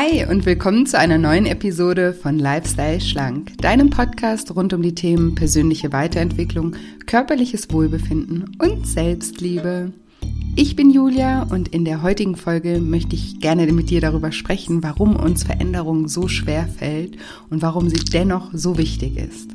Hi und willkommen zu einer neuen Episode von Lifestyle Schlank, deinem Podcast rund um die Themen persönliche Weiterentwicklung, körperliches Wohlbefinden und Selbstliebe. Ich bin Julia und in der heutigen Folge möchte ich gerne mit dir darüber sprechen, warum uns Veränderung so schwer fällt und warum sie dennoch so wichtig ist.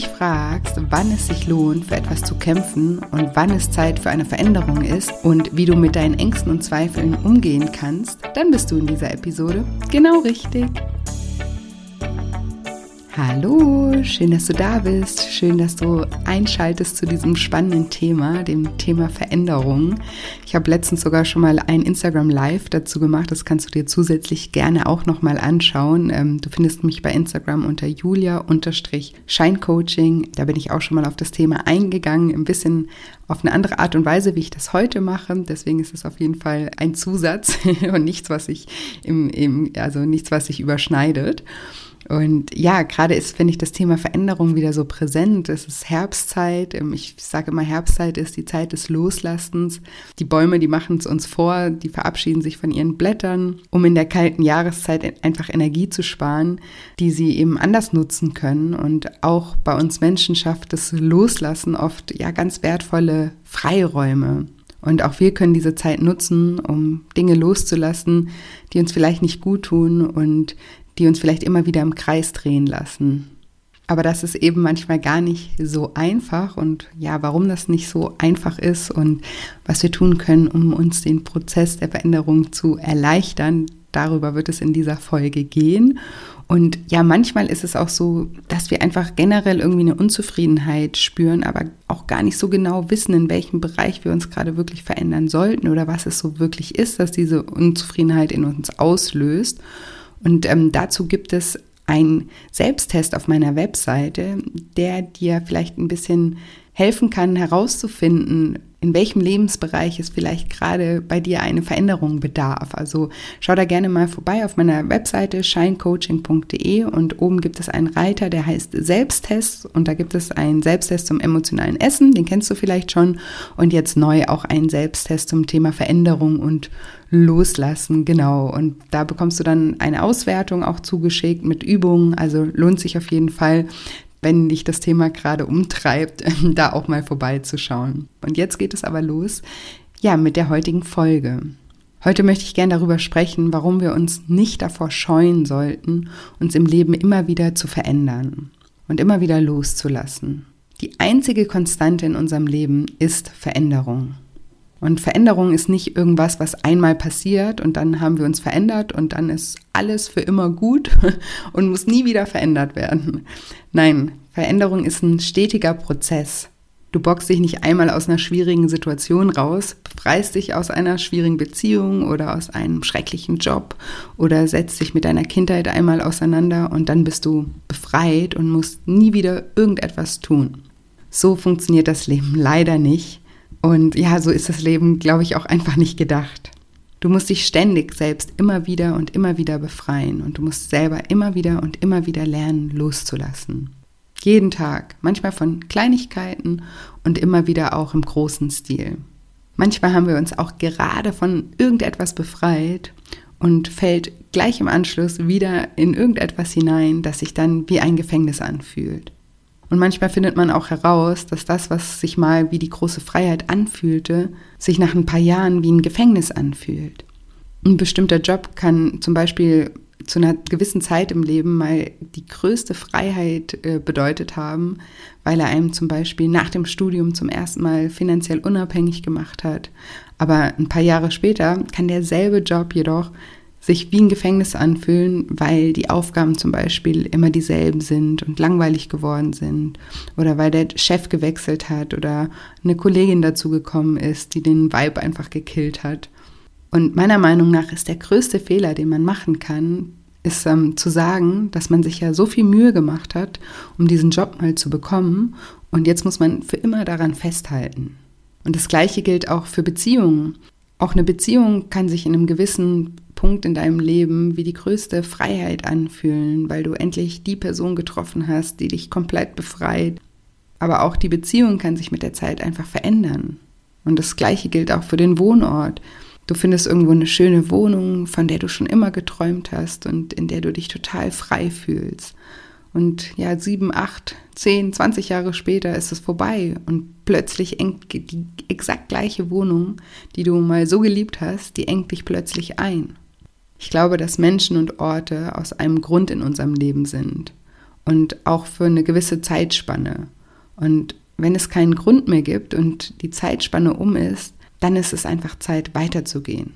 Dich fragst, wann es sich lohnt, für etwas zu kämpfen und wann es Zeit für eine Veränderung ist und wie du mit deinen Ängsten und Zweifeln umgehen kannst, dann bist du in dieser Episode genau richtig. Hallo, schön, dass du da bist. Schön, dass du einschaltest zu diesem spannenden Thema, dem Thema Veränderung. Ich habe letztens sogar schon mal ein Instagram Live dazu gemacht. Das kannst du dir zusätzlich gerne auch nochmal anschauen. Ähm, du findest mich bei Instagram unter julia-scheincoaching. Da bin ich auch schon mal auf das Thema eingegangen, ein bisschen auf eine andere Art und Weise, wie ich das heute mache. Deswegen ist es auf jeden Fall ein Zusatz und nichts, was sich im, im also nichts, was sich überschneidet. Und ja, gerade ist, finde ich, das Thema Veränderung wieder so präsent. Es ist Herbstzeit. Ähm, ich sage immer, Herbstzeit ist die Zeit des Loslassens. Die Bäume, die machen es uns vor, die verabschieden sich von ihren Blättern, um in der kalten Jahreszeit einfach Energie zu sparen, die sie eben anders nutzen können. Und auch bei uns Menschen schafft das Loslassen oft ja ganz wertvolle Freiräume. Und auch wir können diese Zeit nutzen, um Dinge loszulassen, die uns vielleicht nicht gut tun und die uns vielleicht immer wieder im Kreis drehen lassen. Aber das ist eben manchmal gar nicht so einfach und ja, warum das nicht so einfach ist und was wir tun können, um uns den Prozess der Veränderung zu erleichtern, darüber wird es in dieser Folge gehen. Und ja, manchmal ist es auch so, dass wir einfach generell irgendwie eine Unzufriedenheit spüren, aber auch gar nicht so genau wissen, in welchem Bereich wir uns gerade wirklich verändern sollten oder was es so wirklich ist, dass diese Unzufriedenheit in uns auslöst. Und ähm, dazu gibt es einen Selbsttest auf meiner Webseite, der dir vielleicht ein bisschen helfen kann, herauszufinden, in welchem Lebensbereich es vielleicht gerade bei dir eine Veränderung bedarf. Also schau da gerne mal vorbei auf meiner Webseite shinecoaching.de und oben gibt es einen Reiter, der heißt Selbsttest und da gibt es einen Selbsttest zum emotionalen Essen, den kennst du vielleicht schon und jetzt neu auch einen Selbsttest zum Thema Veränderung und Loslassen, genau. Und da bekommst du dann eine Auswertung auch zugeschickt mit Übungen, also lohnt sich auf jeden Fall wenn dich das Thema gerade umtreibt, da auch mal vorbeizuschauen. Und jetzt geht es aber los, ja, mit der heutigen Folge. Heute möchte ich gerne darüber sprechen, warum wir uns nicht davor scheuen sollten, uns im Leben immer wieder zu verändern und immer wieder loszulassen. Die einzige Konstante in unserem Leben ist Veränderung. Und Veränderung ist nicht irgendwas, was einmal passiert und dann haben wir uns verändert und dann ist alles für immer gut und muss nie wieder verändert werden. Nein, Veränderung ist ein stetiger Prozess. Du bockst dich nicht einmal aus einer schwierigen Situation raus, befreist dich aus einer schwierigen Beziehung oder aus einem schrecklichen Job oder setzt dich mit deiner Kindheit einmal auseinander und dann bist du befreit und musst nie wieder irgendetwas tun. So funktioniert das Leben leider nicht. Und ja, so ist das Leben, glaube ich, auch einfach nicht gedacht. Du musst dich ständig selbst immer wieder und immer wieder befreien und du musst selber immer wieder und immer wieder lernen, loszulassen. Jeden Tag, manchmal von Kleinigkeiten und immer wieder auch im großen Stil. Manchmal haben wir uns auch gerade von irgendetwas befreit und fällt gleich im Anschluss wieder in irgendetwas hinein, das sich dann wie ein Gefängnis anfühlt. Und manchmal findet man auch heraus, dass das, was sich mal wie die große Freiheit anfühlte, sich nach ein paar Jahren wie ein Gefängnis anfühlt. Ein bestimmter Job kann zum Beispiel zu einer gewissen Zeit im Leben mal die größte Freiheit äh, bedeutet haben, weil er einem zum Beispiel nach dem Studium zum ersten Mal finanziell unabhängig gemacht hat. Aber ein paar Jahre später kann derselbe Job jedoch sich wie ein Gefängnis anfühlen, weil die Aufgaben zum Beispiel immer dieselben sind und langweilig geworden sind oder weil der Chef gewechselt hat oder eine Kollegin dazugekommen ist, die den Vibe einfach gekillt hat. Und meiner Meinung nach ist der größte Fehler, den man machen kann, ist ähm, zu sagen, dass man sich ja so viel Mühe gemacht hat, um diesen Job mal zu bekommen und jetzt muss man für immer daran festhalten. Und das Gleiche gilt auch für Beziehungen. Auch eine Beziehung kann sich in einem gewissen Punkt in deinem Leben wie die größte Freiheit anfühlen, weil du endlich die Person getroffen hast, die dich komplett befreit. Aber auch die Beziehung kann sich mit der Zeit einfach verändern. Und das Gleiche gilt auch für den Wohnort. Du findest irgendwo eine schöne Wohnung, von der du schon immer geträumt hast und in der du dich total frei fühlst. Und ja, sieben, acht, zehn, zwanzig Jahre später ist es vorbei und plötzlich engt die exakt gleiche Wohnung, die du mal so geliebt hast, die engt dich plötzlich ein. Ich glaube, dass Menschen und Orte aus einem Grund in unserem Leben sind und auch für eine gewisse Zeitspanne. Und wenn es keinen Grund mehr gibt und die Zeitspanne um ist, dann ist es einfach Zeit, weiterzugehen.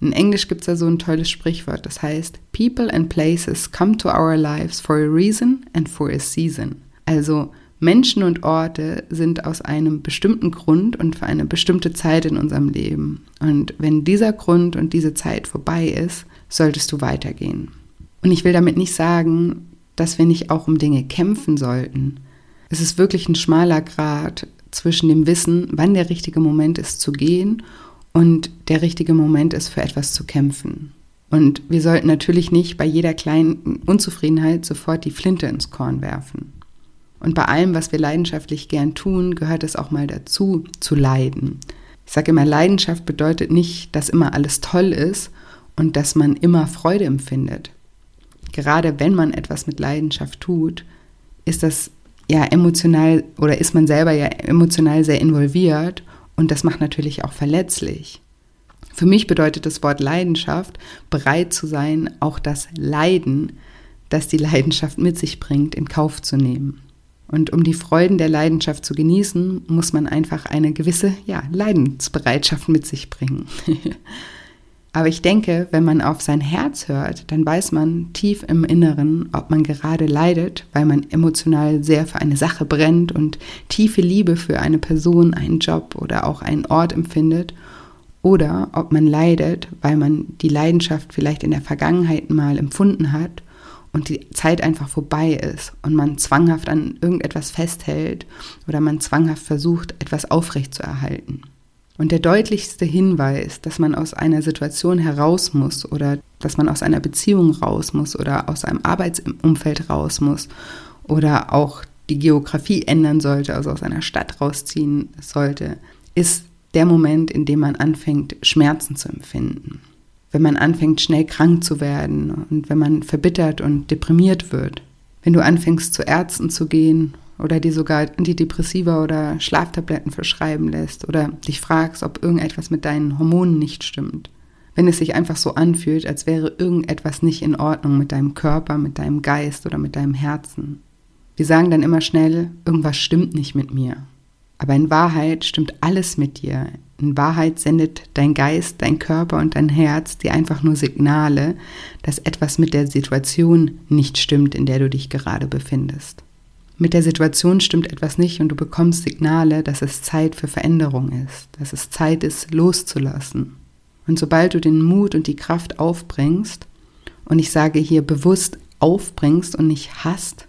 In Englisch gibt es da so ein tolles Sprichwort, das heißt, People and places come to our lives for a reason and for a season. Also Menschen und Orte sind aus einem bestimmten Grund und für eine bestimmte Zeit in unserem Leben. Und wenn dieser Grund und diese Zeit vorbei ist, solltest du weitergehen. Und ich will damit nicht sagen, dass wir nicht auch um Dinge kämpfen sollten. Es ist wirklich ein schmaler Grad zwischen dem Wissen, wann der richtige Moment ist zu gehen und der richtige Moment ist für etwas zu kämpfen. Und wir sollten natürlich nicht bei jeder kleinen Unzufriedenheit sofort die Flinte ins Korn werfen. Und bei allem, was wir leidenschaftlich gern tun, gehört es auch mal dazu, zu leiden. Ich sage immer, Leidenschaft bedeutet nicht, dass immer alles toll ist und dass man immer Freude empfindet. Gerade wenn man etwas mit Leidenschaft tut, ist das ja emotional oder ist man selber ja emotional sehr involviert und das macht natürlich auch verletzlich. Für mich bedeutet das Wort Leidenschaft, bereit zu sein, auch das Leiden, das die Leidenschaft mit sich bringt, in Kauf zu nehmen. Und um die Freuden der Leidenschaft zu genießen, muss man einfach eine gewisse ja, Leidensbereitschaft mit sich bringen. Aber ich denke, wenn man auf sein Herz hört, dann weiß man tief im Inneren, ob man gerade leidet, weil man emotional sehr für eine Sache brennt und tiefe Liebe für eine Person, einen Job oder auch einen Ort empfindet, oder ob man leidet, weil man die Leidenschaft vielleicht in der Vergangenheit mal empfunden hat und die Zeit einfach vorbei ist und man zwanghaft an irgendetwas festhält oder man zwanghaft versucht, etwas aufrechtzuerhalten. Und der deutlichste Hinweis, dass man aus einer Situation heraus muss oder dass man aus einer Beziehung raus muss oder aus einem Arbeitsumfeld raus muss oder auch die Geografie ändern sollte, also aus einer Stadt rausziehen sollte, ist der Moment, in dem man anfängt, Schmerzen zu empfinden. Wenn man anfängt, schnell krank zu werden und wenn man verbittert und deprimiert wird. Wenn du anfängst, zu Ärzten zu gehen oder dir sogar Antidepressiva oder Schlaftabletten verschreiben lässt oder dich fragst, ob irgendetwas mit deinen Hormonen nicht stimmt. Wenn es sich einfach so anfühlt, als wäre irgendetwas nicht in Ordnung mit deinem Körper, mit deinem Geist oder mit deinem Herzen. Wir sagen dann immer schnell, irgendwas stimmt nicht mit mir. Aber in Wahrheit stimmt alles mit dir. In Wahrheit sendet dein Geist, dein Körper und dein Herz dir einfach nur Signale, dass etwas mit der Situation nicht stimmt, in der du dich gerade befindest mit der Situation stimmt etwas nicht und du bekommst Signale, dass es Zeit für Veränderung ist, dass es Zeit ist, loszulassen. Und sobald du den Mut und die Kraft aufbringst, und ich sage hier bewusst aufbringst und nicht hast,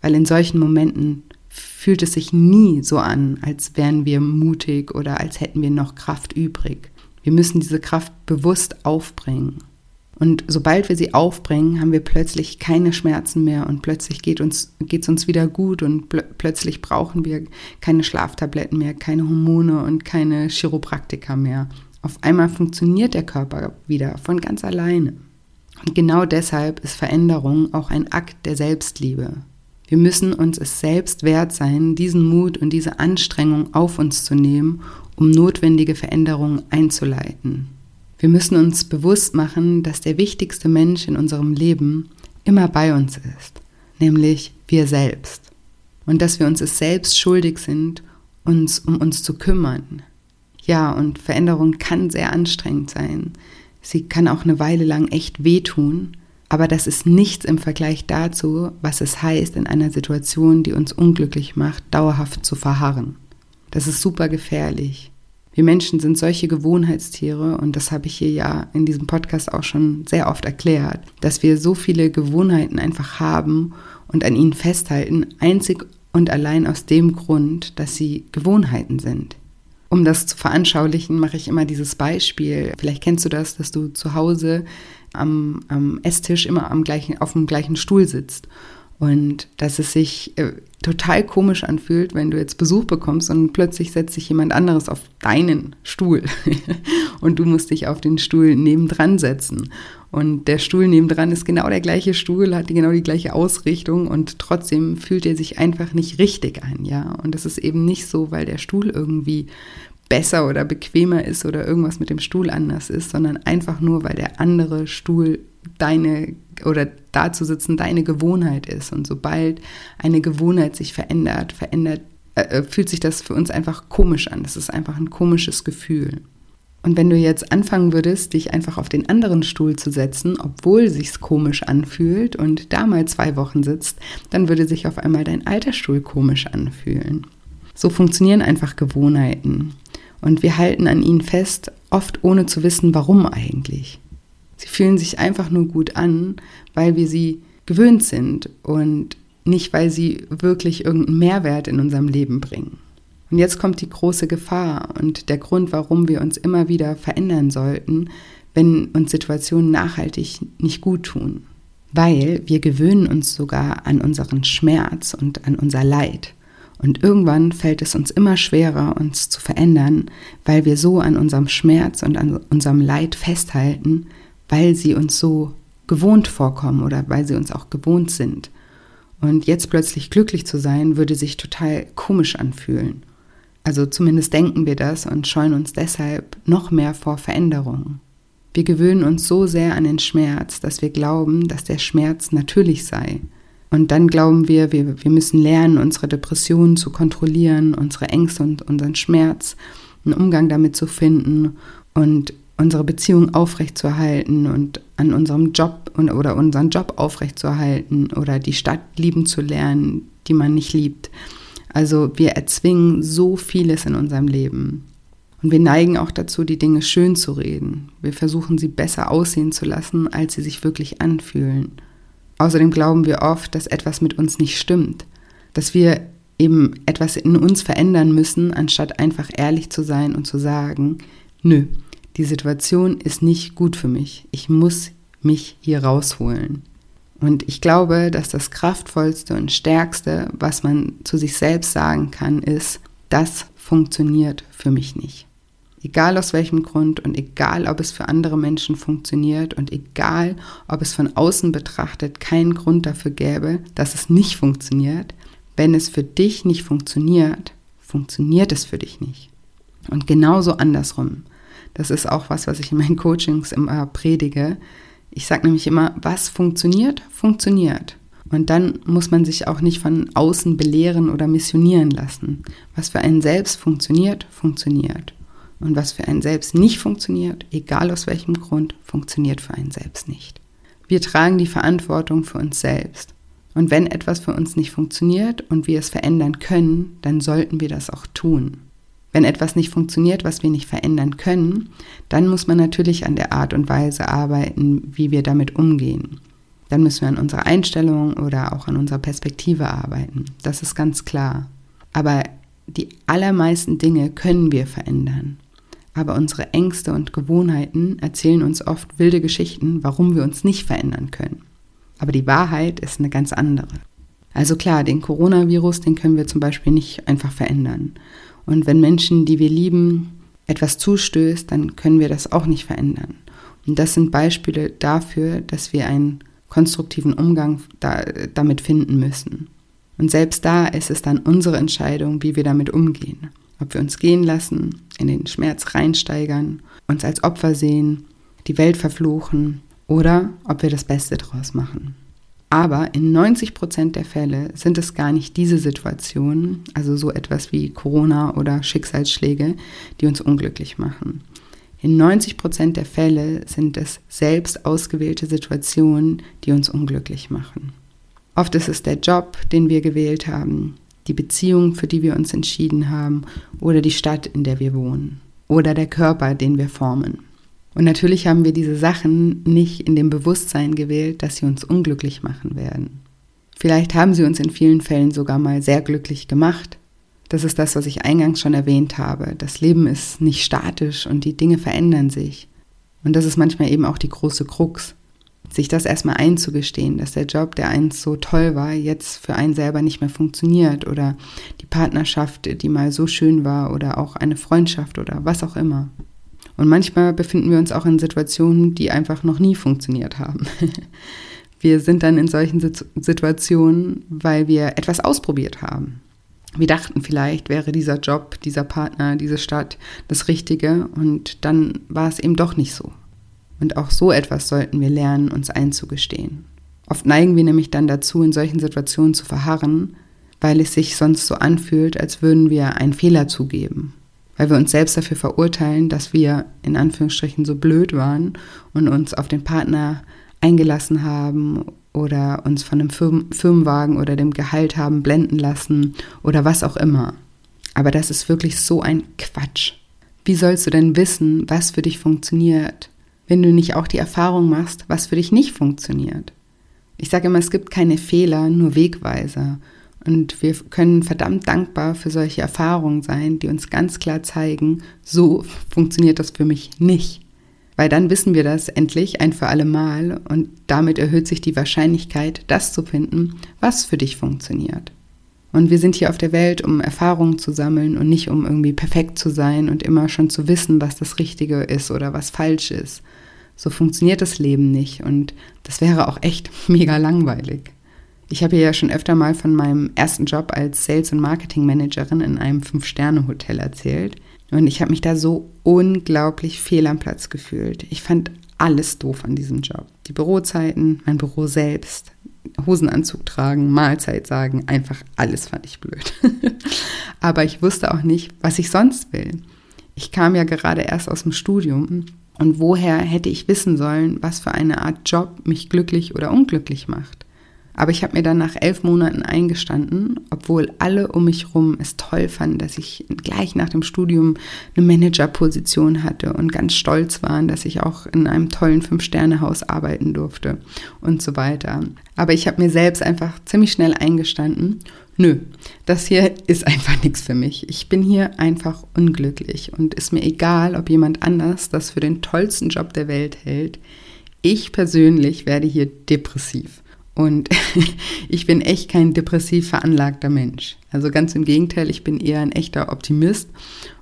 weil in solchen Momenten fühlt es sich nie so an, als wären wir mutig oder als hätten wir noch Kraft übrig. Wir müssen diese Kraft bewusst aufbringen. Und sobald wir sie aufbringen, haben wir plötzlich keine Schmerzen mehr und plötzlich geht uns, geht's uns wieder gut und pl plötzlich brauchen wir keine Schlaftabletten mehr, keine Hormone und keine Chiropraktika mehr. Auf einmal funktioniert der Körper wieder von ganz alleine. Und genau deshalb ist Veränderung auch ein Akt der Selbstliebe. Wir müssen uns es selbst wert sein, diesen Mut und diese Anstrengung auf uns zu nehmen, um notwendige Veränderungen einzuleiten. Wir müssen uns bewusst machen, dass der wichtigste Mensch in unserem Leben immer bei uns ist, nämlich wir selbst. Und dass wir uns es selbst schuldig sind, uns um uns zu kümmern. Ja, und Veränderung kann sehr anstrengend sein. Sie kann auch eine Weile lang echt wehtun, aber das ist nichts im Vergleich dazu, was es heißt, in einer Situation, die uns unglücklich macht, dauerhaft zu verharren. Das ist super gefährlich. Wir Menschen sind solche Gewohnheitstiere und das habe ich hier ja in diesem Podcast auch schon sehr oft erklärt, dass wir so viele Gewohnheiten einfach haben und an ihnen festhalten, einzig und allein aus dem Grund, dass sie Gewohnheiten sind. Um das zu veranschaulichen, mache ich immer dieses Beispiel. Vielleicht kennst du das, dass du zu Hause am, am Esstisch immer am gleichen, auf dem gleichen Stuhl sitzt. Und dass es sich äh, total komisch anfühlt, wenn du jetzt Besuch bekommst und plötzlich setzt sich jemand anderes auf deinen Stuhl und du musst dich auf den Stuhl nebendran setzen. Und der Stuhl nebendran ist genau der gleiche Stuhl, hat genau die gleiche Ausrichtung und trotzdem fühlt er sich einfach nicht richtig an, ja. Und das ist eben nicht so, weil der Stuhl irgendwie besser oder bequemer ist oder irgendwas mit dem Stuhl anders ist, sondern einfach nur, weil der andere Stuhl deine oder da zu sitzen deine Gewohnheit ist. Und sobald eine Gewohnheit sich verändert, verändert, äh, äh, fühlt sich das für uns einfach komisch an. Das ist einfach ein komisches Gefühl. Und wenn du jetzt anfangen würdest, dich einfach auf den anderen Stuhl zu setzen, obwohl sich's komisch anfühlt und da mal zwei Wochen sitzt, dann würde sich auf einmal dein alter Stuhl komisch anfühlen. So funktionieren einfach Gewohnheiten. Und wir halten an ihnen fest, oft ohne zu wissen, warum eigentlich. Sie fühlen sich einfach nur gut an, weil wir sie gewöhnt sind und nicht, weil sie wirklich irgendeinen Mehrwert in unserem Leben bringen. Und jetzt kommt die große Gefahr und der Grund, warum wir uns immer wieder verändern sollten, wenn uns Situationen nachhaltig nicht gut tun. Weil wir gewöhnen uns sogar an unseren Schmerz und an unser Leid. Und irgendwann fällt es uns immer schwerer, uns zu verändern, weil wir so an unserem Schmerz und an unserem Leid festhalten, weil sie uns so gewohnt vorkommen oder weil sie uns auch gewohnt sind. Und jetzt plötzlich glücklich zu sein, würde sich total komisch anfühlen. Also zumindest denken wir das und scheuen uns deshalb noch mehr vor Veränderungen. Wir gewöhnen uns so sehr an den Schmerz, dass wir glauben, dass der Schmerz natürlich sei. Und dann glauben wir, wir, wir müssen lernen, unsere Depressionen zu kontrollieren, unsere Ängste und unseren Schmerz, einen Umgang damit zu finden. Und unsere Beziehung aufrechtzuerhalten und an unserem Job oder unseren Job aufrechtzuerhalten oder die Stadt lieben zu lernen, die man nicht liebt. Also wir erzwingen so vieles in unserem Leben. Und wir neigen auch dazu, die Dinge schön zu reden. Wir versuchen sie besser aussehen zu lassen, als sie sich wirklich anfühlen. Außerdem glauben wir oft, dass etwas mit uns nicht stimmt, dass wir eben etwas in uns verändern müssen, anstatt einfach ehrlich zu sein und zu sagen, nö, die Situation ist nicht gut für mich. Ich muss mich hier rausholen. Und ich glaube, dass das kraftvollste und stärkste, was man zu sich selbst sagen kann, ist, das funktioniert für mich nicht. Egal aus welchem Grund und egal, ob es für andere Menschen funktioniert und egal, ob es von außen betrachtet keinen Grund dafür gäbe, dass es nicht funktioniert, wenn es für dich nicht funktioniert, funktioniert es für dich nicht. Und genauso andersrum. Das ist auch was, was ich in meinen Coachings immer predige. Ich sage nämlich immer, was funktioniert, funktioniert. Und dann muss man sich auch nicht von außen belehren oder missionieren lassen. Was für einen selbst funktioniert, funktioniert. Und was für einen selbst nicht funktioniert, egal aus welchem Grund, funktioniert für einen selbst nicht. Wir tragen die Verantwortung für uns selbst. Und wenn etwas für uns nicht funktioniert und wir es verändern können, dann sollten wir das auch tun. Wenn etwas nicht funktioniert, was wir nicht verändern können, dann muss man natürlich an der Art und Weise arbeiten, wie wir damit umgehen. Dann müssen wir an unserer Einstellung oder auch an unserer Perspektive arbeiten. Das ist ganz klar. Aber die allermeisten Dinge können wir verändern. Aber unsere Ängste und Gewohnheiten erzählen uns oft wilde Geschichten, warum wir uns nicht verändern können. Aber die Wahrheit ist eine ganz andere. Also klar, den Coronavirus, den können wir zum Beispiel nicht einfach verändern. Und wenn Menschen, die wir lieben, etwas zustößt, dann können wir das auch nicht verändern. Und das sind Beispiele dafür, dass wir einen konstruktiven Umgang da, damit finden müssen. Und selbst da ist es dann unsere Entscheidung, wie wir damit umgehen. Ob wir uns gehen lassen, in den Schmerz reinsteigern, uns als Opfer sehen, die Welt verfluchen oder ob wir das Beste draus machen. Aber in 90 Prozent der Fälle sind es gar nicht diese Situationen, also so etwas wie Corona oder Schicksalsschläge, die uns unglücklich machen. In 90 Prozent der Fälle sind es selbst ausgewählte Situationen, die uns unglücklich machen. Oft ist es der Job, den wir gewählt haben, die Beziehung, für die wir uns entschieden haben, oder die Stadt, in der wir wohnen, oder der Körper, den wir formen. Und natürlich haben wir diese Sachen nicht in dem Bewusstsein gewählt, dass sie uns unglücklich machen werden. Vielleicht haben sie uns in vielen Fällen sogar mal sehr glücklich gemacht. Das ist das, was ich eingangs schon erwähnt habe. Das Leben ist nicht statisch und die Dinge verändern sich. Und das ist manchmal eben auch die große Krux. Sich das erstmal einzugestehen, dass der Job, der einst so toll war, jetzt für einen selber nicht mehr funktioniert oder die Partnerschaft, die mal so schön war oder auch eine Freundschaft oder was auch immer. Und manchmal befinden wir uns auch in Situationen, die einfach noch nie funktioniert haben. Wir sind dann in solchen Situationen, weil wir etwas ausprobiert haben. Wir dachten vielleicht, wäre dieser Job, dieser Partner, diese Stadt das Richtige und dann war es eben doch nicht so. Und auch so etwas sollten wir lernen, uns einzugestehen. Oft neigen wir nämlich dann dazu, in solchen Situationen zu verharren, weil es sich sonst so anfühlt, als würden wir einen Fehler zugeben. Weil wir uns selbst dafür verurteilen, dass wir in Anführungsstrichen so blöd waren und uns auf den Partner eingelassen haben oder uns von einem Firmenwagen oder dem Gehalt haben blenden lassen oder was auch immer. Aber das ist wirklich so ein Quatsch. Wie sollst du denn wissen, was für dich funktioniert, wenn du nicht auch die Erfahrung machst, was für dich nicht funktioniert? Ich sage immer, es gibt keine Fehler, nur Wegweiser. Und wir können verdammt dankbar für solche Erfahrungen sein, die uns ganz klar zeigen, so funktioniert das für mich nicht weil dann wissen wir das endlich ein für alle Mal und damit erhöht sich die Wahrscheinlichkeit, das zu finden, was für dich funktioniert. Und wir sind hier auf der Welt, um Erfahrungen zu sammeln und nicht um irgendwie perfekt zu sein und immer schon zu wissen, was das Richtige ist oder was falsch ist. So funktioniert das Leben nicht und das wäre auch echt mega langweilig. Ich habe ja schon öfter mal von meinem ersten Job als Sales- und Marketing-Managerin in einem Fünf-Sterne-Hotel erzählt. Und ich habe mich da so unglaublich fehl am Platz gefühlt. Ich fand alles doof an diesem Job. Die Bürozeiten, mein Büro selbst, Hosenanzug tragen, Mahlzeit sagen, einfach alles fand ich blöd. Aber ich wusste auch nicht, was ich sonst will. Ich kam ja gerade erst aus dem Studium und woher hätte ich wissen sollen, was für eine Art Job mich glücklich oder unglücklich macht? Aber ich habe mir dann nach elf Monaten eingestanden, obwohl alle um mich herum es toll fanden, dass ich gleich nach dem Studium eine Managerposition hatte und ganz stolz waren, dass ich auch in einem tollen Fünf-Sterne-Haus arbeiten durfte und so weiter. Aber ich habe mir selbst einfach ziemlich schnell eingestanden, nö, das hier ist einfach nichts für mich. Ich bin hier einfach unglücklich und ist mir egal, ob jemand anders das für den tollsten Job der Welt hält. Ich persönlich werde hier depressiv. Und ich bin echt kein depressiv veranlagter Mensch. Also ganz im Gegenteil, ich bin eher ein echter Optimist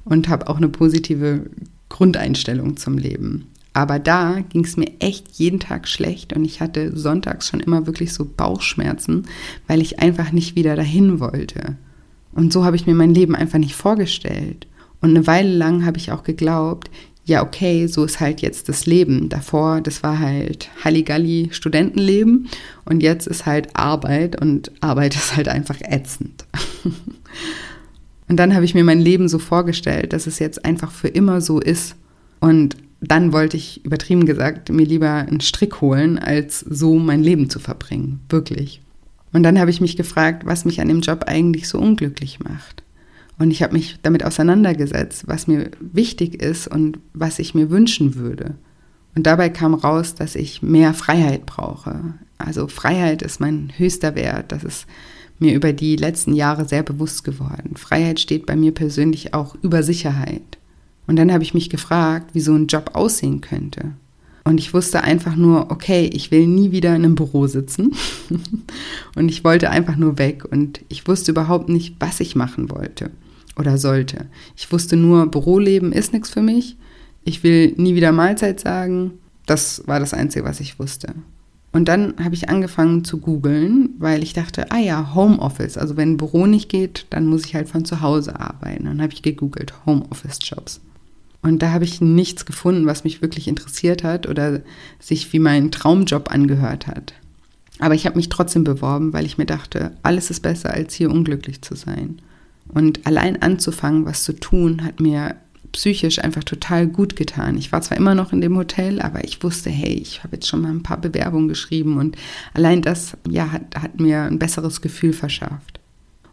und habe auch eine positive Grundeinstellung zum Leben. Aber da ging es mir echt jeden Tag schlecht und ich hatte sonntags schon immer wirklich so Bauchschmerzen, weil ich einfach nicht wieder dahin wollte. Und so habe ich mir mein Leben einfach nicht vorgestellt. Und eine Weile lang habe ich auch geglaubt, ja, okay, so ist halt jetzt das Leben. Davor, das war halt Halligalli Studentenleben und jetzt ist halt Arbeit und Arbeit ist halt einfach ätzend. und dann habe ich mir mein Leben so vorgestellt, dass es jetzt einfach für immer so ist. Und dann wollte ich, übertrieben gesagt, mir lieber einen Strick holen, als so mein Leben zu verbringen. Wirklich. Und dann habe ich mich gefragt, was mich an dem Job eigentlich so unglücklich macht. Und ich habe mich damit auseinandergesetzt, was mir wichtig ist und was ich mir wünschen würde. Und dabei kam raus, dass ich mehr Freiheit brauche. Also Freiheit ist mein höchster Wert. Das ist mir über die letzten Jahre sehr bewusst geworden. Freiheit steht bei mir persönlich auch über Sicherheit. Und dann habe ich mich gefragt, wie so ein Job aussehen könnte. Und ich wusste einfach nur, okay, ich will nie wieder in einem Büro sitzen. und ich wollte einfach nur weg. Und ich wusste überhaupt nicht, was ich machen wollte oder sollte. Ich wusste nur, Büroleben ist nichts für mich. Ich will nie wieder Mahlzeit sagen. Das war das Einzige, was ich wusste. Und dann habe ich angefangen zu googeln, weil ich dachte, ah ja, Homeoffice. Also wenn ein Büro nicht geht, dann muss ich halt von zu Hause arbeiten. Dann habe ich gegoogelt, Homeoffice-Jobs. Und da habe ich nichts gefunden, was mich wirklich interessiert hat oder sich wie mein Traumjob angehört hat. Aber ich habe mich trotzdem beworben, weil ich mir dachte, alles ist besser, als hier unglücklich zu sein. Und allein anzufangen, was zu tun, hat mir psychisch einfach total gut getan. Ich war zwar immer noch in dem Hotel, aber ich wusste, hey, ich habe jetzt schon mal ein paar Bewerbungen geschrieben und allein das ja, hat, hat mir ein besseres Gefühl verschafft.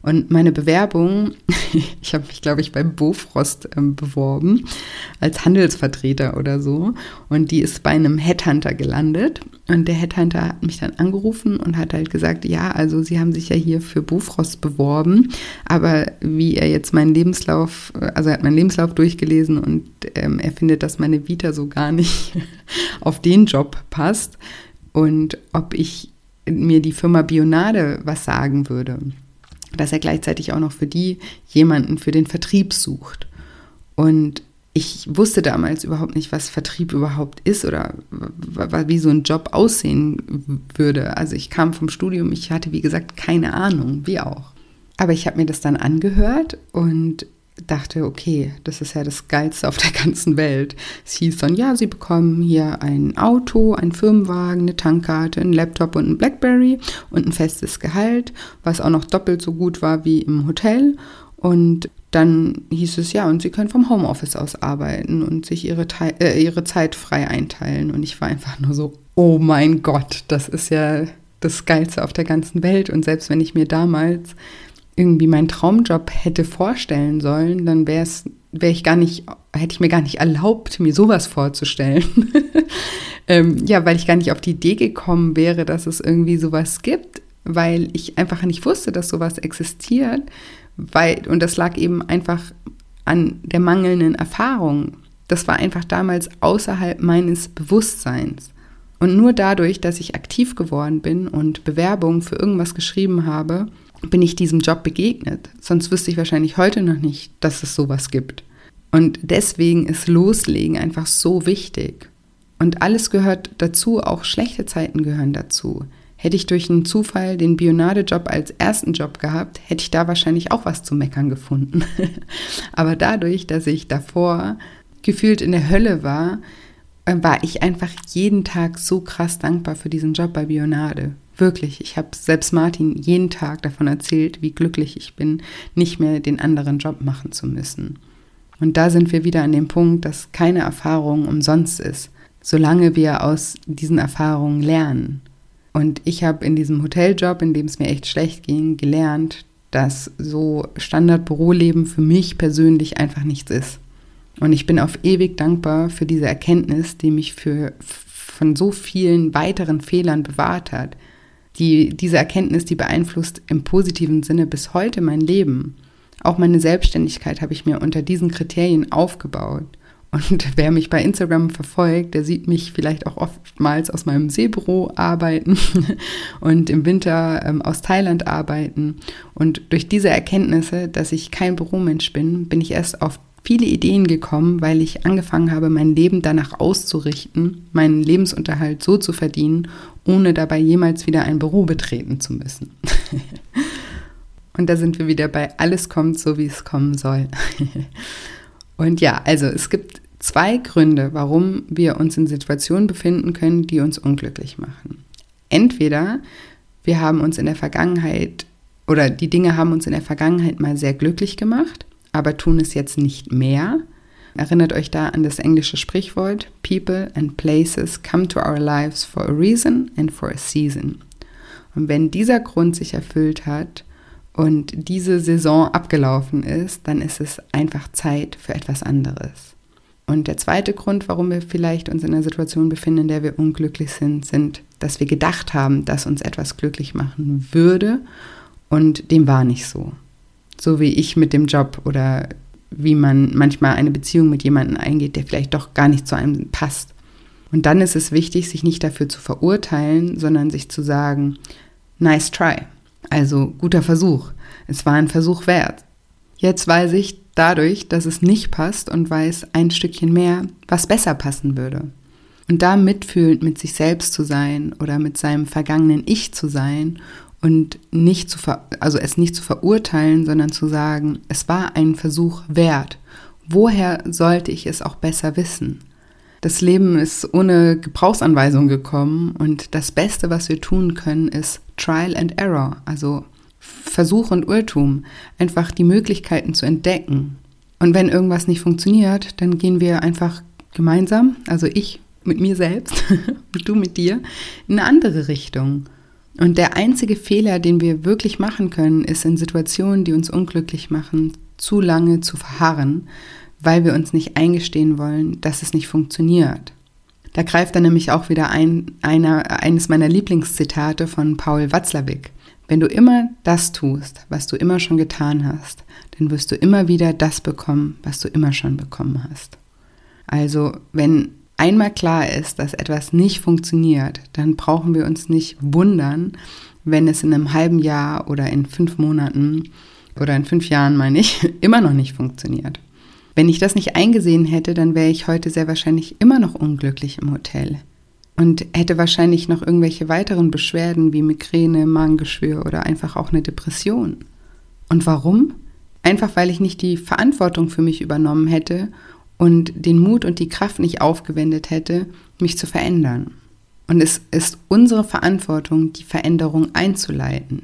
Und meine Bewerbung, ich habe mich, glaube ich, bei Bofrost ähm, beworben als Handelsvertreter oder so. Und die ist bei einem Headhunter gelandet. Und der Headhunter hat mich dann angerufen und hat halt gesagt, ja, also Sie haben sich ja hier für Bofrost beworben, aber wie er jetzt meinen Lebenslauf, also er hat meinen Lebenslauf durchgelesen und ähm, er findet, dass meine Vita so gar nicht auf den Job passt und ob ich mir die Firma Bionade was sagen würde dass er gleichzeitig auch noch für die jemanden für den Vertrieb sucht. Und ich wusste damals überhaupt nicht, was Vertrieb überhaupt ist oder wie so ein Job aussehen würde. Also ich kam vom Studium, ich hatte wie gesagt keine Ahnung, wie auch. Aber ich habe mir das dann angehört und dachte, okay, das ist ja das Geilste auf der ganzen Welt. Es hieß dann, ja, Sie bekommen hier ein Auto, ein Firmenwagen, eine Tankkarte, ein Laptop und ein Blackberry und ein festes Gehalt, was auch noch doppelt so gut war wie im Hotel. Und dann hieß es ja, und Sie können vom Homeoffice aus arbeiten und sich Ihre, äh, ihre Zeit frei einteilen. Und ich war einfach nur so, oh mein Gott, das ist ja das Geilste auf der ganzen Welt. Und selbst wenn ich mir damals irgendwie meinen Traumjob hätte vorstellen sollen, dann wäre es, wäre ich gar nicht, hätte ich mir gar nicht erlaubt, mir sowas vorzustellen. ähm, ja, weil ich gar nicht auf die Idee gekommen wäre, dass es irgendwie sowas gibt, weil ich einfach nicht wusste, dass sowas existiert, weil, und das lag eben einfach an der mangelnden Erfahrung. Das war einfach damals außerhalb meines Bewusstseins. Und nur dadurch, dass ich aktiv geworden bin und Bewerbungen für irgendwas geschrieben habe, bin ich diesem Job begegnet. Sonst wüsste ich wahrscheinlich heute noch nicht, dass es sowas gibt. Und deswegen ist Loslegen einfach so wichtig. Und alles gehört dazu, auch schlechte Zeiten gehören dazu. Hätte ich durch einen Zufall den Bionade-Job als ersten Job gehabt, hätte ich da wahrscheinlich auch was zu meckern gefunden. Aber dadurch, dass ich davor gefühlt in der Hölle war, äh, war ich einfach jeden Tag so krass dankbar für diesen Job bei Bionade. Wirklich, ich habe selbst Martin jeden Tag davon erzählt, wie glücklich ich bin, nicht mehr den anderen Job machen zu müssen. Und da sind wir wieder an dem Punkt, dass keine Erfahrung umsonst ist, solange wir aus diesen Erfahrungen lernen. Und ich habe in diesem Hoteljob, in dem es mir echt schlecht ging, gelernt, dass so Standardbüroleben für mich persönlich einfach nichts ist. Und ich bin auf ewig dankbar für diese Erkenntnis, die mich für, von so vielen weiteren Fehlern bewahrt hat die, diese Erkenntnis, die beeinflusst im positiven Sinne bis heute mein Leben. Auch meine Selbstständigkeit habe ich mir unter diesen Kriterien aufgebaut. Und wer mich bei Instagram verfolgt, der sieht mich vielleicht auch oftmals aus meinem Seebüro arbeiten und im Winter ähm, aus Thailand arbeiten. Und durch diese Erkenntnisse, dass ich kein Büromensch bin, bin ich erst auf viele Ideen gekommen, weil ich angefangen habe, mein Leben danach auszurichten, meinen Lebensunterhalt so zu verdienen, ohne dabei jemals wieder ein Büro betreten zu müssen. Und da sind wir wieder bei alles kommt so, wie es kommen soll. Und ja, also es gibt zwei Gründe, warum wir uns in Situationen befinden können, die uns unglücklich machen. Entweder wir haben uns in der Vergangenheit oder die Dinge haben uns in der Vergangenheit mal sehr glücklich gemacht aber tun es jetzt nicht mehr. Erinnert euch da an das englische Sprichwort People and places come to our lives for a reason and for a season. Und wenn dieser Grund sich erfüllt hat und diese Saison abgelaufen ist, dann ist es einfach Zeit für etwas anderes. Und der zweite Grund, warum wir vielleicht uns in einer Situation befinden, in der wir unglücklich sind, sind, dass wir gedacht haben, dass uns etwas glücklich machen würde und dem war nicht so so wie ich mit dem Job oder wie man manchmal eine Beziehung mit jemandem eingeht, der vielleicht doch gar nicht zu einem passt. Und dann ist es wichtig, sich nicht dafür zu verurteilen, sondern sich zu sagen, nice try. Also guter Versuch. Es war ein Versuch wert. Jetzt weiß ich dadurch, dass es nicht passt und weiß ein Stückchen mehr, was besser passen würde. Und da mitfühlend mit sich selbst zu sein oder mit seinem vergangenen Ich zu sein und nicht zu also es nicht zu verurteilen, sondern zu sagen, es war ein Versuch wert. Woher sollte ich es auch besser wissen? Das Leben ist ohne Gebrauchsanweisung gekommen und das Beste, was wir tun können, ist Trial and Error, also Versuch und Irrtum, einfach die Möglichkeiten zu entdecken. Und wenn irgendwas nicht funktioniert, dann gehen wir einfach gemeinsam, also ich mit mir selbst und du mit dir, in eine andere Richtung. Und der einzige Fehler, den wir wirklich machen können, ist in Situationen, die uns unglücklich machen, zu lange zu verharren, weil wir uns nicht eingestehen wollen, dass es nicht funktioniert. Da greift dann nämlich auch wieder ein, einer, eines meiner Lieblingszitate von Paul Watzlawick. Wenn du immer das tust, was du immer schon getan hast, dann wirst du immer wieder das bekommen, was du immer schon bekommen hast. Also, wenn einmal klar ist, dass etwas nicht funktioniert, dann brauchen wir uns nicht wundern, wenn es in einem halben Jahr oder in fünf Monaten oder in fünf Jahren, meine ich, immer noch nicht funktioniert. Wenn ich das nicht eingesehen hätte, dann wäre ich heute sehr wahrscheinlich immer noch unglücklich im Hotel und hätte wahrscheinlich noch irgendwelche weiteren Beschwerden wie Migräne, Magengeschwür oder einfach auch eine Depression. Und warum? Einfach weil ich nicht die Verantwortung für mich übernommen hätte und den Mut und die Kraft nicht aufgewendet hätte, mich zu verändern. Und es ist unsere Verantwortung, die Veränderung einzuleiten.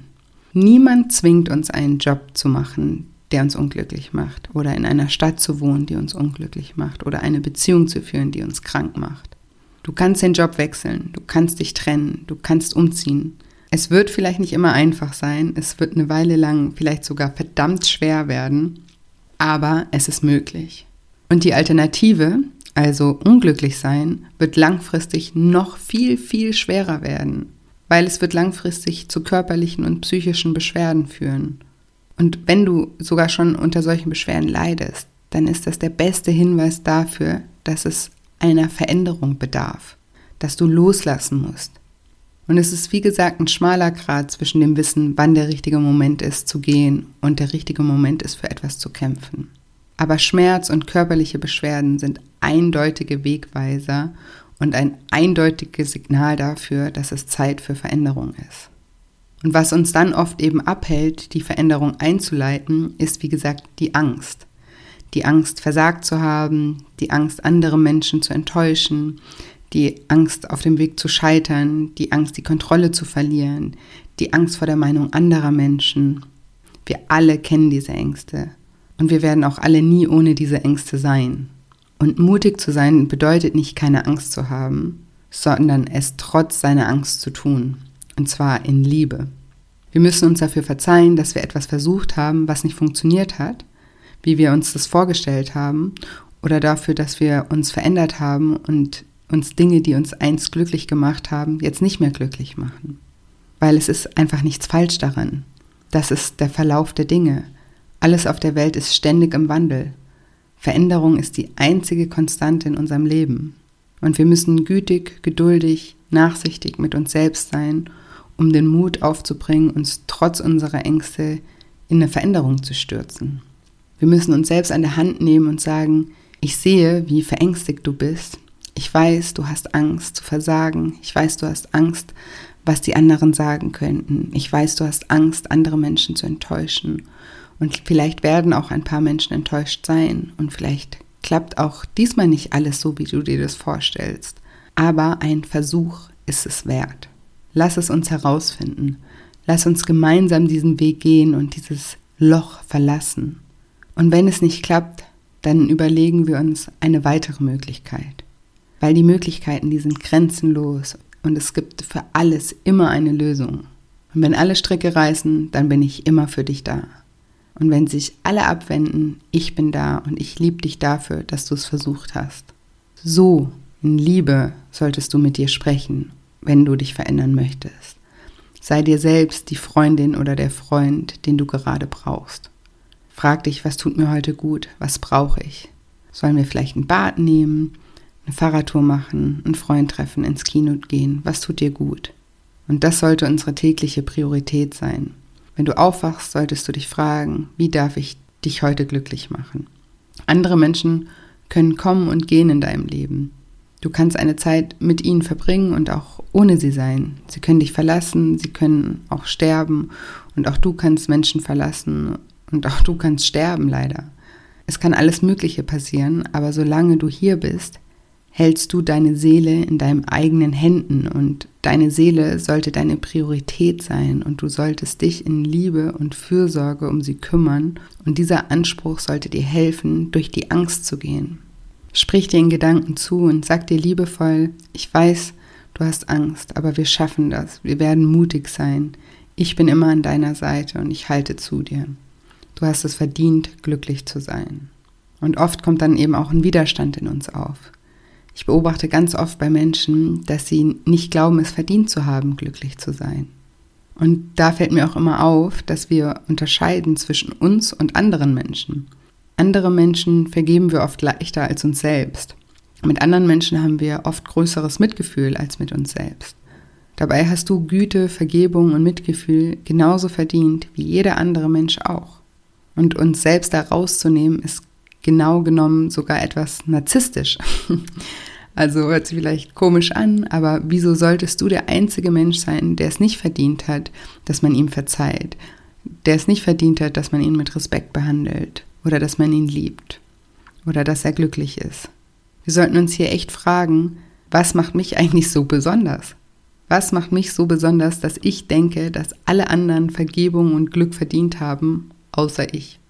Niemand zwingt uns einen Job zu machen, der uns unglücklich macht, oder in einer Stadt zu wohnen, die uns unglücklich macht, oder eine Beziehung zu führen, die uns krank macht. Du kannst den Job wechseln, du kannst dich trennen, du kannst umziehen. Es wird vielleicht nicht immer einfach sein, es wird eine Weile lang vielleicht sogar verdammt schwer werden, aber es ist möglich. Und die Alternative, also unglücklich sein, wird langfristig noch viel, viel schwerer werden, weil es wird langfristig zu körperlichen und psychischen Beschwerden führen. Und wenn du sogar schon unter solchen Beschwerden leidest, dann ist das der beste Hinweis dafür, dass es einer Veränderung bedarf, dass du loslassen musst. Und es ist wie gesagt ein schmaler Grad zwischen dem Wissen, wann der richtige Moment ist zu gehen und der richtige Moment ist für etwas zu kämpfen. Aber Schmerz und körperliche Beschwerden sind eindeutige Wegweiser und ein eindeutiges Signal dafür, dass es Zeit für Veränderung ist. Und was uns dann oft eben abhält, die Veränderung einzuleiten, ist wie gesagt die Angst. Die Angst, versagt zu haben, die Angst, andere Menschen zu enttäuschen, die Angst, auf dem Weg zu scheitern, die Angst, die Kontrolle zu verlieren, die Angst vor der Meinung anderer Menschen. Wir alle kennen diese Ängste. Und wir werden auch alle nie ohne diese Ängste sein. Und mutig zu sein bedeutet nicht keine Angst zu haben, sondern es trotz seiner Angst zu tun. Und zwar in Liebe. Wir müssen uns dafür verzeihen, dass wir etwas versucht haben, was nicht funktioniert hat, wie wir uns das vorgestellt haben, oder dafür, dass wir uns verändert haben und uns Dinge, die uns einst glücklich gemacht haben, jetzt nicht mehr glücklich machen. Weil es ist einfach nichts falsch daran. Das ist der Verlauf der Dinge. Alles auf der Welt ist ständig im Wandel. Veränderung ist die einzige Konstante in unserem Leben. Und wir müssen gütig, geduldig, nachsichtig mit uns selbst sein, um den Mut aufzubringen, uns trotz unserer Ängste in eine Veränderung zu stürzen. Wir müssen uns selbst an der Hand nehmen und sagen, ich sehe, wie verängstigt du bist. Ich weiß, du hast Angst zu versagen. Ich weiß, du hast Angst, was die anderen sagen könnten. Ich weiß, du hast Angst, andere Menschen zu enttäuschen. Und vielleicht werden auch ein paar Menschen enttäuscht sein und vielleicht klappt auch diesmal nicht alles so, wie du dir das vorstellst. Aber ein Versuch ist es wert. Lass es uns herausfinden. Lass uns gemeinsam diesen Weg gehen und dieses Loch verlassen. Und wenn es nicht klappt, dann überlegen wir uns eine weitere Möglichkeit. Weil die Möglichkeiten, die sind grenzenlos und es gibt für alles immer eine Lösung. Und wenn alle Stricke reißen, dann bin ich immer für dich da. Und wenn sich alle abwenden, ich bin da und ich liebe dich dafür, dass du es versucht hast. So in Liebe solltest du mit dir sprechen, wenn du dich verändern möchtest. Sei dir selbst die Freundin oder der Freund, den du gerade brauchst. Frag dich, was tut mir heute gut, was brauche ich? Sollen wir vielleicht ein Bad nehmen, eine Fahrradtour machen, einen Freund treffen, ins Kino gehen? Was tut dir gut? Und das sollte unsere tägliche Priorität sein. Wenn du aufwachst, solltest du dich fragen, wie darf ich dich heute glücklich machen? Andere Menschen können kommen und gehen in deinem Leben. Du kannst eine Zeit mit ihnen verbringen und auch ohne sie sein. Sie können dich verlassen, sie können auch sterben und auch du kannst Menschen verlassen und auch du kannst sterben leider. Es kann alles Mögliche passieren, aber solange du hier bist, hältst du deine Seele in deinen eigenen Händen und deine Seele sollte deine Priorität sein und du solltest dich in Liebe und Fürsorge um sie kümmern und dieser Anspruch sollte dir helfen, durch die Angst zu gehen. Sprich dir in Gedanken zu und sag dir liebevoll, ich weiß, Du hast Angst, aber wir schaffen das. Wir werden mutig sein. Ich bin immer an deiner Seite und ich halte zu dir. Du hast es verdient, glücklich zu sein. Und oft kommt dann eben auch ein Widerstand in uns auf. Ich beobachte ganz oft bei Menschen, dass sie nicht glauben, es verdient zu haben, glücklich zu sein. Und da fällt mir auch immer auf, dass wir unterscheiden zwischen uns und anderen Menschen. Andere Menschen vergeben wir oft leichter als uns selbst. Mit anderen Menschen haben wir oft größeres Mitgefühl als mit uns selbst. Dabei hast du Güte, Vergebung und Mitgefühl genauso verdient wie jeder andere Mensch auch. Und uns selbst da rauszunehmen, ist genau genommen sogar etwas narzisstisch. Also hört sich vielleicht komisch an, aber wieso solltest du der einzige Mensch sein, der es nicht verdient hat, dass man ihm verzeiht, der es nicht verdient hat, dass man ihn mit Respekt behandelt oder dass man ihn liebt oder dass er glücklich ist? Wir sollten uns hier echt fragen, was macht mich eigentlich so besonders? Was macht mich so besonders, dass ich denke, dass alle anderen Vergebung und Glück verdient haben, außer ich?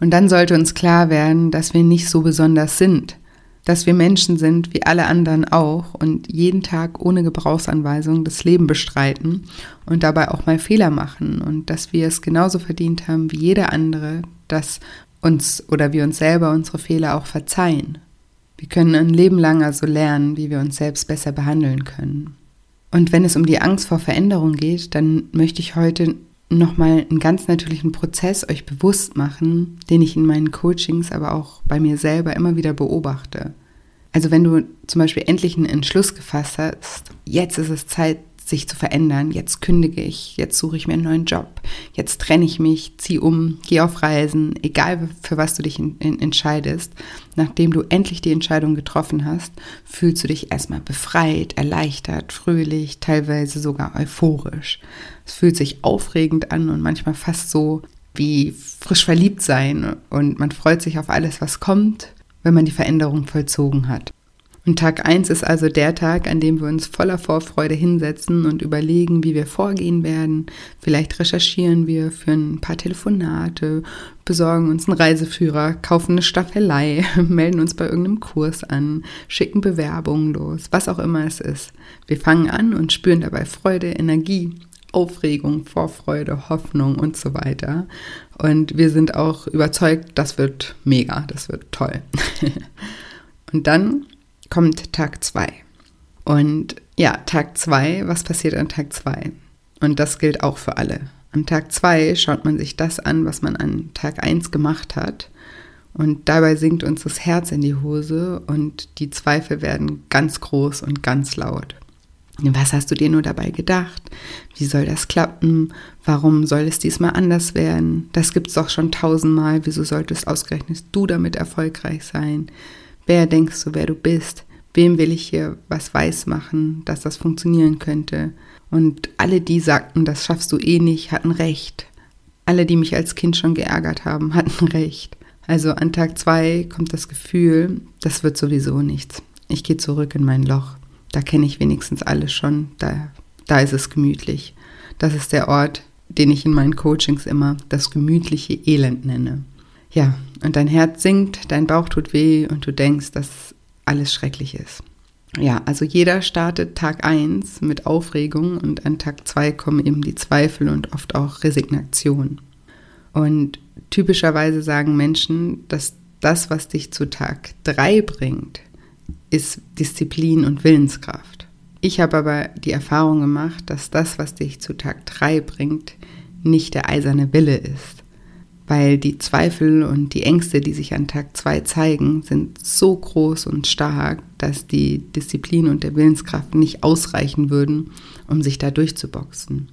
Und dann sollte uns klar werden, dass wir nicht so besonders sind, dass wir Menschen sind wie alle anderen auch und jeden Tag ohne Gebrauchsanweisung das Leben bestreiten und dabei auch mal Fehler machen und dass wir es genauso verdient haben wie jeder andere, dass uns oder wir uns selber unsere Fehler auch verzeihen. Wir können ein Leben lang also lernen, wie wir uns selbst besser behandeln können. Und wenn es um die Angst vor Veränderung geht, dann möchte ich heute nochmal einen ganz natürlichen Prozess euch bewusst machen, den ich in meinen Coachings, aber auch bei mir selber immer wieder beobachte. Also wenn du zum Beispiel endlich einen Entschluss gefasst hast, jetzt ist es Zeit, sich zu verändern, jetzt kündige ich, jetzt suche ich mir einen neuen Job, jetzt trenne ich mich, ziehe um, gehe auf Reisen, egal für was du dich in, in, entscheidest, nachdem du endlich die Entscheidung getroffen hast, fühlst du dich erstmal befreit, erleichtert, fröhlich, teilweise sogar euphorisch. Es fühlt sich aufregend an und manchmal fast so wie frisch verliebt sein und man freut sich auf alles, was kommt, wenn man die Veränderung vollzogen hat. Und Tag 1 ist also der Tag, an dem wir uns voller Vorfreude hinsetzen und überlegen, wie wir vorgehen werden. Vielleicht recherchieren wir für ein paar Telefonate, besorgen uns einen Reiseführer, kaufen eine Staffelei, melden uns bei irgendeinem Kurs an, schicken Bewerbungen los, was auch immer es ist. Wir fangen an und spüren dabei Freude, Energie, Aufregung, Vorfreude, Hoffnung und so weiter. Und wir sind auch überzeugt, das wird mega, das wird toll. und dann kommt Tag 2. Und ja, Tag 2, was passiert an Tag 2? Und das gilt auch für alle. An Tag 2 schaut man sich das an, was man an Tag 1 gemacht hat. Und dabei sinkt uns das Herz in die Hose und die Zweifel werden ganz groß und ganz laut. Was hast du dir nur dabei gedacht? Wie soll das klappen? Warum soll es diesmal anders werden? Das gibt's doch schon tausendmal. Wieso solltest ausgerechnet du damit erfolgreich sein? Wer denkst du, wer du bist? Wem will ich hier was weiß machen, dass das funktionieren könnte? Und alle, die sagten, das schaffst du eh nicht, hatten recht. Alle, die mich als Kind schon geärgert haben, hatten recht. Also an Tag zwei kommt das Gefühl, das wird sowieso nichts. Ich gehe zurück in mein Loch. Da kenne ich wenigstens alles schon. Da, da ist es gemütlich. Das ist der Ort, den ich in meinen Coachings immer das gemütliche Elend nenne. Ja, und dein Herz sinkt, dein Bauch tut weh und du denkst, dass alles schrecklich ist. Ja, also jeder startet Tag 1 mit Aufregung und an Tag 2 kommen eben die Zweifel und oft auch Resignation. Und typischerweise sagen Menschen, dass das, was dich zu Tag 3 bringt, ist Disziplin und Willenskraft. Ich habe aber die Erfahrung gemacht, dass das, was dich zu Tag 3 bringt, nicht der eiserne Wille ist weil die Zweifel und die Ängste, die sich an Tag 2 zeigen, sind so groß und stark, dass die Disziplin und der Willenskraft nicht ausreichen würden, um sich da durchzuboxen.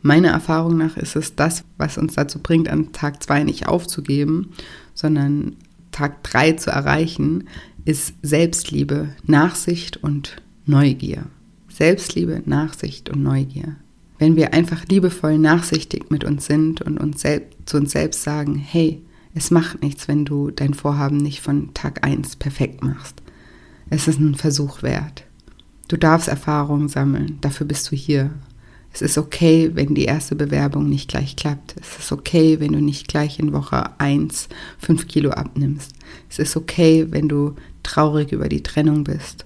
Meiner Erfahrung nach ist es das, was uns dazu bringt, an Tag 2 nicht aufzugeben, sondern Tag 3 zu erreichen, ist Selbstliebe, Nachsicht und Neugier. Selbstliebe, Nachsicht und Neugier wenn wir einfach liebevoll nachsichtig mit uns sind und uns zu uns selbst sagen, hey, es macht nichts, wenn du dein Vorhaben nicht von Tag 1 perfekt machst. Es ist ein Versuch wert. Du darfst Erfahrungen sammeln, dafür bist du hier. Es ist okay, wenn die erste Bewerbung nicht gleich klappt. Es ist okay, wenn du nicht gleich in Woche 1 5 Kilo abnimmst. Es ist okay, wenn du traurig über die Trennung bist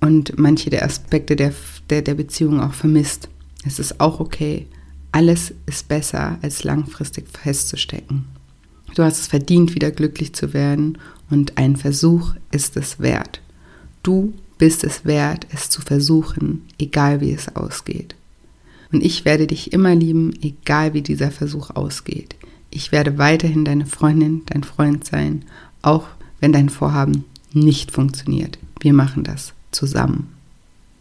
und manche der Aspekte der der, der Beziehung auch vermisst. Es ist auch okay. Alles ist besser, als langfristig festzustecken. Du hast es verdient, wieder glücklich zu werden und ein Versuch ist es wert. Du bist es wert, es zu versuchen, egal wie es ausgeht. Und ich werde dich immer lieben, egal wie dieser Versuch ausgeht. Ich werde weiterhin deine Freundin, dein Freund sein, auch wenn dein Vorhaben nicht funktioniert. Wir machen das zusammen.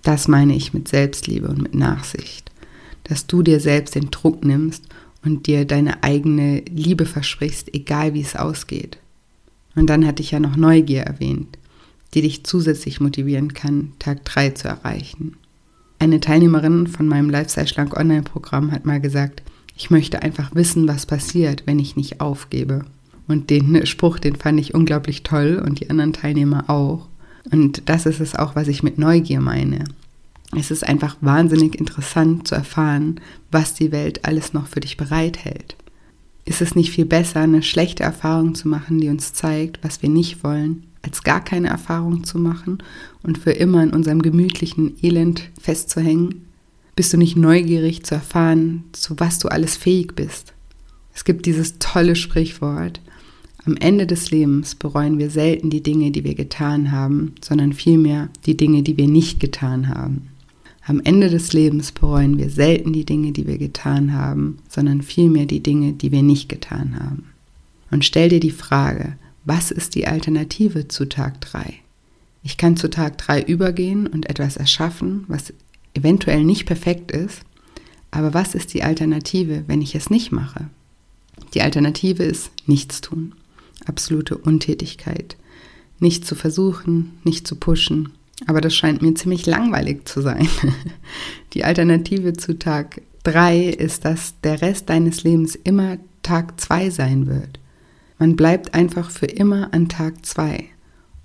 Das meine ich mit Selbstliebe und mit Nachsicht. Dass du dir selbst den Druck nimmst und dir deine eigene Liebe versprichst, egal wie es ausgeht. Und dann hatte ich ja noch Neugier erwähnt, die dich zusätzlich motivieren kann, Tag 3 zu erreichen. Eine Teilnehmerin von meinem Lifestyle Schlank Online-Programm hat mal gesagt, ich möchte einfach wissen, was passiert, wenn ich nicht aufgebe. Und den Spruch, den fand ich unglaublich toll und die anderen Teilnehmer auch. Und das ist es auch, was ich mit Neugier meine. Es ist einfach wahnsinnig interessant zu erfahren, was die Welt alles noch für dich bereithält. Ist es nicht viel besser, eine schlechte Erfahrung zu machen, die uns zeigt, was wir nicht wollen, als gar keine Erfahrung zu machen und für immer in unserem gemütlichen Elend festzuhängen? Bist du nicht neugierig zu erfahren, zu was du alles fähig bist? Es gibt dieses tolle Sprichwort, am Ende des Lebens bereuen wir selten die Dinge, die wir getan haben, sondern vielmehr die Dinge, die wir nicht getan haben. Am Ende des Lebens bereuen wir selten die Dinge, die wir getan haben, sondern vielmehr die Dinge, die wir nicht getan haben. Und stell dir die Frage, was ist die Alternative zu Tag 3? Ich kann zu Tag 3 übergehen und etwas erschaffen, was eventuell nicht perfekt ist, aber was ist die Alternative, wenn ich es nicht mache? Die Alternative ist nichts tun absolute Untätigkeit. Nicht zu versuchen, nicht zu pushen. Aber das scheint mir ziemlich langweilig zu sein. Die Alternative zu Tag 3 ist, dass der Rest deines Lebens immer Tag 2 sein wird. Man bleibt einfach für immer an Tag 2.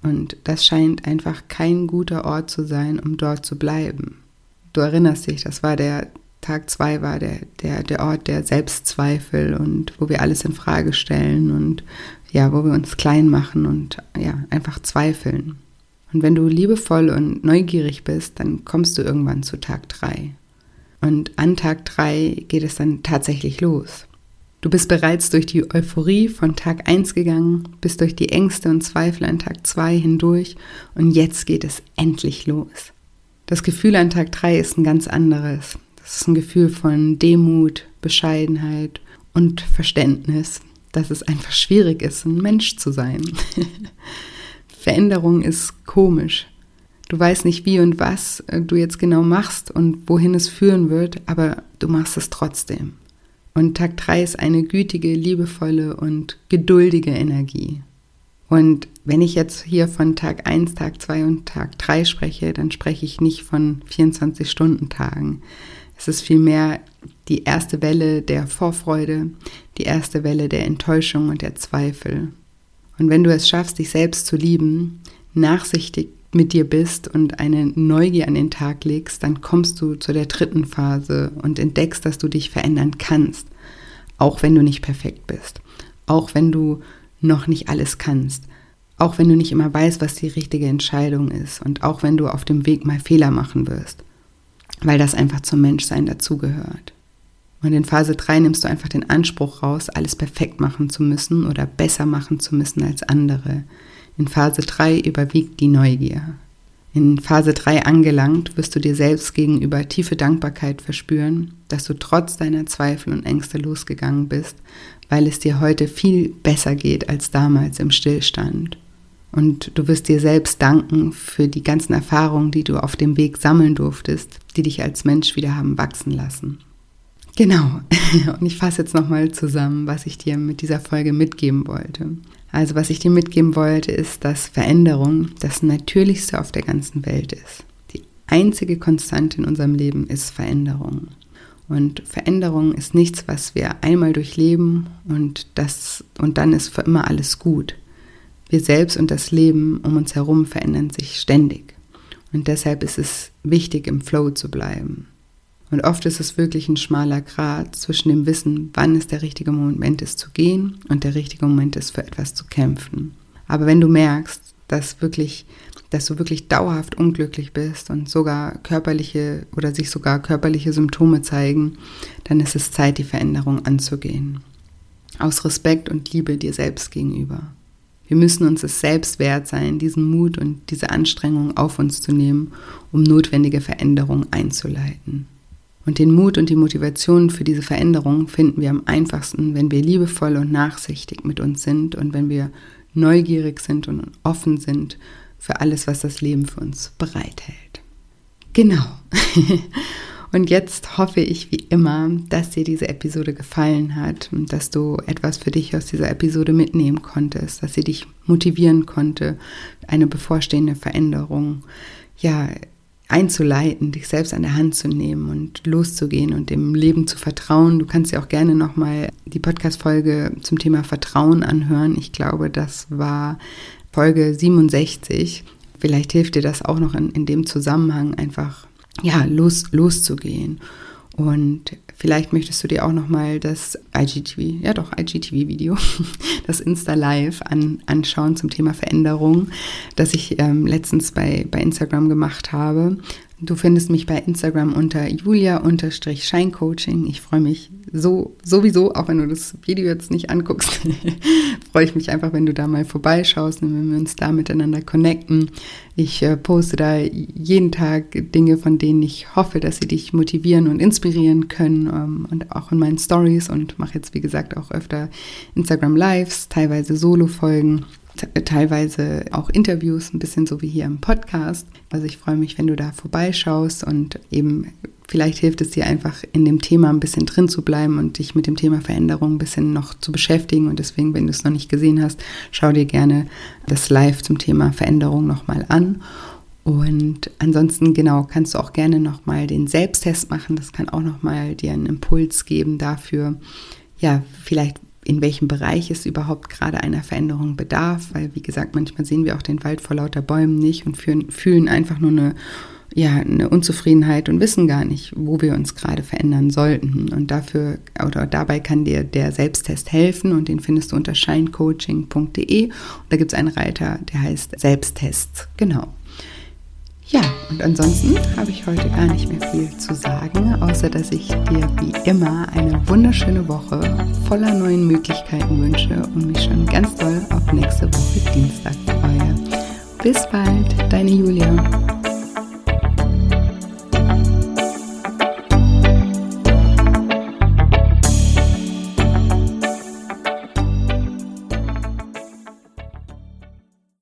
Und das scheint einfach kein guter Ort zu sein, um dort zu bleiben. Du erinnerst dich, das war der Tag 2 war der, der, der Ort der Selbstzweifel und wo wir alles in Frage stellen und ja, wo wir uns klein machen und ja, einfach zweifeln. Und wenn du liebevoll und neugierig bist, dann kommst du irgendwann zu Tag 3. Und an Tag 3 geht es dann tatsächlich los. Du bist bereits durch die Euphorie von Tag 1 gegangen, bist durch die Ängste und Zweifel an Tag 2 hindurch und jetzt geht es endlich los. Das Gefühl an Tag 3 ist ein ganz anderes. Das ist ein Gefühl von Demut, Bescheidenheit und Verständnis dass es einfach schwierig ist, ein Mensch zu sein. Veränderung ist komisch. Du weißt nicht, wie und was du jetzt genau machst und wohin es führen wird, aber du machst es trotzdem. Und Tag 3 ist eine gütige, liebevolle und geduldige Energie. Und wenn ich jetzt hier von Tag 1, Tag 2 und Tag 3 spreche, dann spreche ich nicht von 24-Stunden-Tagen. Es ist vielmehr die erste Welle der Vorfreude, die erste Welle der Enttäuschung und der Zweifel. Und wenn du es schaffst, dich selbst zu lieben, nachsichtig mit dir bist und eine Neugier an den Tag legst, dann kommst du zu der dritten Phase und entdeckst, dass du dich verändern kannst, auch wenn du nicht perfekt bist, auch wenn du noch nicht alles kannst, auch wenn du nicht immer weißt, was die richtige Entscheidung ist und auch wenn du auf dem Weg mal Fehler machen wirst, weil das einfach zum Menschsein dazugehört. Und in Phase 3 nimmst du einfach den Anspruch raus, alles perfekt machen zu müssen oder besser machen zu müssen als andere. In Phase 3 überwiegt die Neugier. In Phase 3 angelangt, wirst du dir selbst gegenüber tiefe Dankbarkeit verspüren, dass du trotz deiner Zweifel und Ängste losgegangen bist, weil es dir heute viel besser geht als damals im Stillstand. Und du wirst dir selbst danken für die ganzen Erfahrungen, die du auf dem Weg sammeln durftest, die dich als Mensch wieder haben wachsen lassen. Genau. Und ich fasse jetzt nochmal zusammen, was ich dir mit dieser Folge mitgeben wollte. Also was ich dir mitgeben wollte, ist, dass Veränderung das Natürlichste auf der ganzen Welt ist. Die einzige Konstante in unserem Leben ist Veränderung. Und Veränderung ist nichts, was wir einmal durchleben und, das, und dann ist für immer alles gut. Wir selbst und das Leben um uns herum verändern sich ständig. Und deshalb ist es wichtig, im Flow zu bleiben. Und oft ist es wirklich ein schmaler Grat zwischen dem Wissen, wann es der richtige Moment ist zu gehen und der richtige Moment ist für etwas zu kämpfen. Aber wenn du merkst, dass wirklich dass du wirklich dauerhaft unglücklich bist und sogar körperliche oder sich sogar körperliche Symptome zeigen, dann ist es Zeit, die Veränderung anzugehen. Aus Respekt und Liebe dir selbst gegenüber. Wir müssen uns es selbst wert sein, diesen Mut und diese Anstrengung auf uns zu nehmen, um notwendige Veränderungen einzuleiten. Und den Mut und die Motivation für diese Veränderung finden wir am einfachsten, wenn wir liebevoll und nachsichtig mit uns sind und wenn wir neugierig sind und offen sind für alles, was das Leben für uns bereithält. Genau. Und jetzt hoffe ich wie immer, dass dir diese Episode gefallen hat und dass du etwas für dich aus dieser Episode mitnehmen konntest, dass sie dich motivieren konnte, eine bevorstehende Veränderung ja einzuleiten, dich selbst an der Hand zu nehmen und loszugehen und dem Leben zu vertrauen. Du kannst dir auch gerne nochmal die Podcast-Folge zum Thema Vertrauen anhören. Ich glaube, das war Folge 67. Vielleicht hilft dir das auch noch in, in dem Zusammenhang einfach ja, los, loszugehen. Und vielleicht möchtest du dir auch nochmal das IGTV, ja doch, IGTV-Video, das Insta-Live an, anschauen zum Thema Veränderung, das ich ähm, letztens bei, bei Instagram gemacht habe. Du findest mich bei Instagram unter julia-scheincoaching. Ich freue mich so sowieso, auch wenn du das Video jetzt nicht anguckst, freue ich mich einfach, wenn du da mal vorbeischaust und wenn wir uns da miteinander connecten. Ich äh, poste da jeden Tag Dinge, von denen ich hoffe, dass sie dich motivieren und inspirieren können ähm, und auch in meinen Stories und mache jetzt, wie gesagt, auch öfter Instagram Lives, teilweise Solo-Folgen teilweise auch Interviews, ein bisschen so wie hier im Podcast. Also ich freue mich, wenn du da vorbeischaust und eben vielleicht hilft es dir einfach in dem Thema ein bisschen drin zu bleiben und dich mit dem Thema Veränderung ein bisschen noch zu beschäftigen. Und deswegen, wenn du es noch nicht gesehen hast, schau dir gerne das Live zum Thema Veränderung nochmal an. Und ansonsten, genau, kannst du auch gerne nochmal den Selbsttest machen. Das kann auch nochmal dir einen Impuls geben dafür, ja, vielleicht in welchem Bereich es überhaupt gerade einer Veränderung bedarf, weil wie gesagt, manchmal sehen wir auch den Wald vor lauter Bäumen nicht und fühlen, fühlen einfach nur eine, ja, eine Unzufriedenheit und wissen gar nicht, wo wir uns gerade verändern sollten. Und dafür oder dabei kann dir der Selbsttest helfen und den findest du unter shinecoaching.de. Und da gibt es einen Reiter, der heißt Selbsttest. Genau. Ja, und ansonsten habe ich heute gar nicht mehr viel zu sagen, außer dass ich dir wie immer eine wunderschöne Woche voller neuen Möglichkeiten wünsche und mich schon ganz doll auf nächste Woche Dienstag freue. Bis bald, deine Julia.